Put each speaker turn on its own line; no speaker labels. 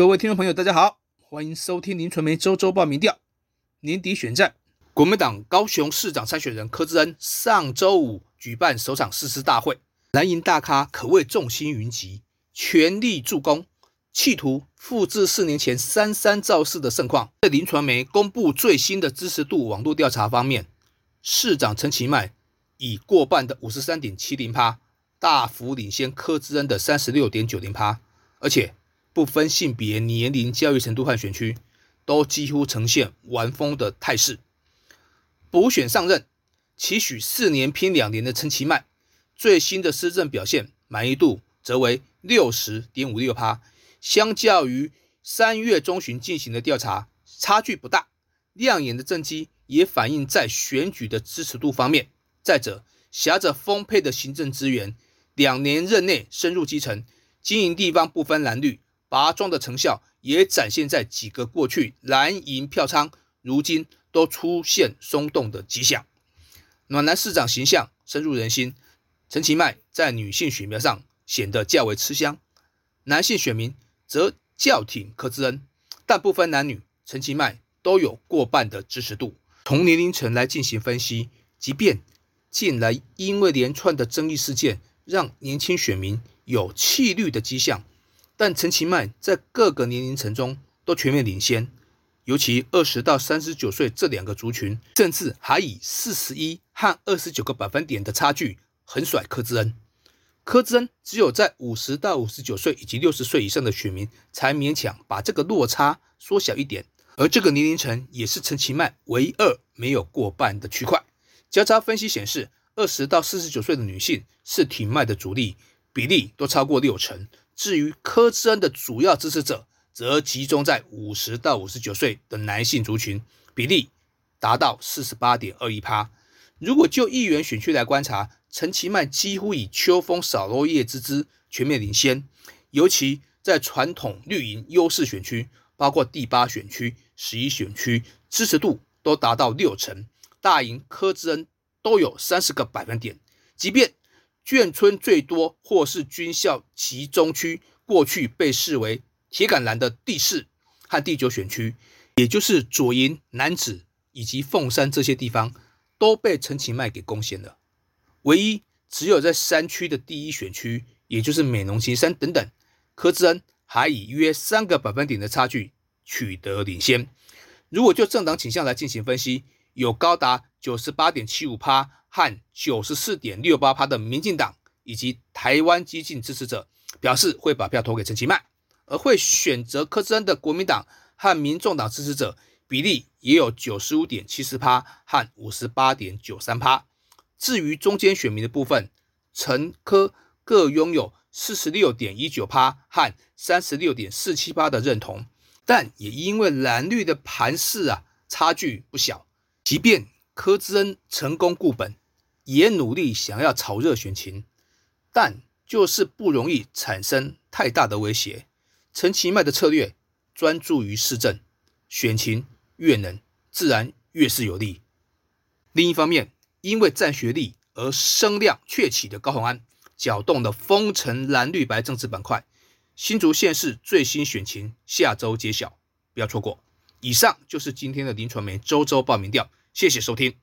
各位听众朋友，大家好，欢迎收听林传媒周周报民调年底选战。国民党高雄市长参选人柯志恩上周五举办首场誓师大会，蓝营大咖可谓众星云集，全力助攻，企图复制四年前三三造势的盛况。在林传媒公布最新的支持度网络调查方面，市长陈其迈以过半的五十三点七零趴，大幅领先柯志恩的三十六点九零趴，而且不分性别、年龄、教育程度和选区，都几乎呈现完封的态势。补选上任，期许四年拼两年的陈其迈，最新的施政表现满意度则为六十点五六趴，相较于三月中旬进行的调查，差距不大。亮眼的政绩也反映在选举的支持度方面。再者，挟着丰沛的行政资源，两年任内深入基层，经营地方不分蓝绿，拔桩的成效也展现在几个过去蓝营票仓，如今都出现松动的迹象。暖男市长形象深入人心，陈其迈在女性选票上显得较为吃香，男性选民则较挺柯志恩，但不分男女，陈其迈都有过半的支持度。从年龄层来进行分析，即便近来因为连串的争议事件，让年轻选民有弃绿的迹象，但陈其迈在各个年龄层中都全面领先，尤其二十到三十九岁这两个族群，甚至还以四十一和二十九个百分点的差距横甩柯志恩。柯志恩只有在五十到五十九岁以及六十岁以上的选民，才勉强把这个落差缩小一点，而这个年龄层也是陈其迈唯二没有过半的区块。交叉分析显示，二十到四十九岁的女性是挺迈的主力，比例都超过六成。至于柯志恩的主要支持者，则集中在五十到五十九岁的男性族群，比例达到四十八点二一趴。如果就议员选区来观察，陈其迈几乎以秋风扫落叶之姿全面领先，尤其在传统绿营优势选区，包括第八选区、十一选区，支持度都达到六成。大营柯志恩都有三十个百分点，即便眷村最多或是军校集中区，过去被视为铁杆蓝的第四和第九选区，也就是左营、南子以及凤山这些地方，都被陈其迈给攻陷了。唯一只有在山区的第一选区，也就是美浓、旗山等等，柯志恩还以约三个百分点的差距取得领先。如果就政党倾向来进行分析，有高达九十八点七五趴和九十四点六八趴的民进党以及台湾激进支持者表示会把票投给陈其迈，而会选择柯志恩的国民党和民众党支持者比例也有九十五点七四趴和五十八点九三趴。至于中间选民的部分，陈柯各拥有四十六点一九趴和三十六点四七趴的认同，但也因为蓝绿的盘势啊差距不小。即便柯志恩成功固本，也努力想要炒热选情，但就是不容易产生太大的威胁。陈其迈的策略专注于市政，选情越能，自然越是有利。另一方面，因为占学历而声量鹊起的高鸿安，搅动了丰城蓝绿白政治板块。新竹县市最新选情下周揭晓，不要错过。以上就是今天的林传媒周周报名调。谢谢收听。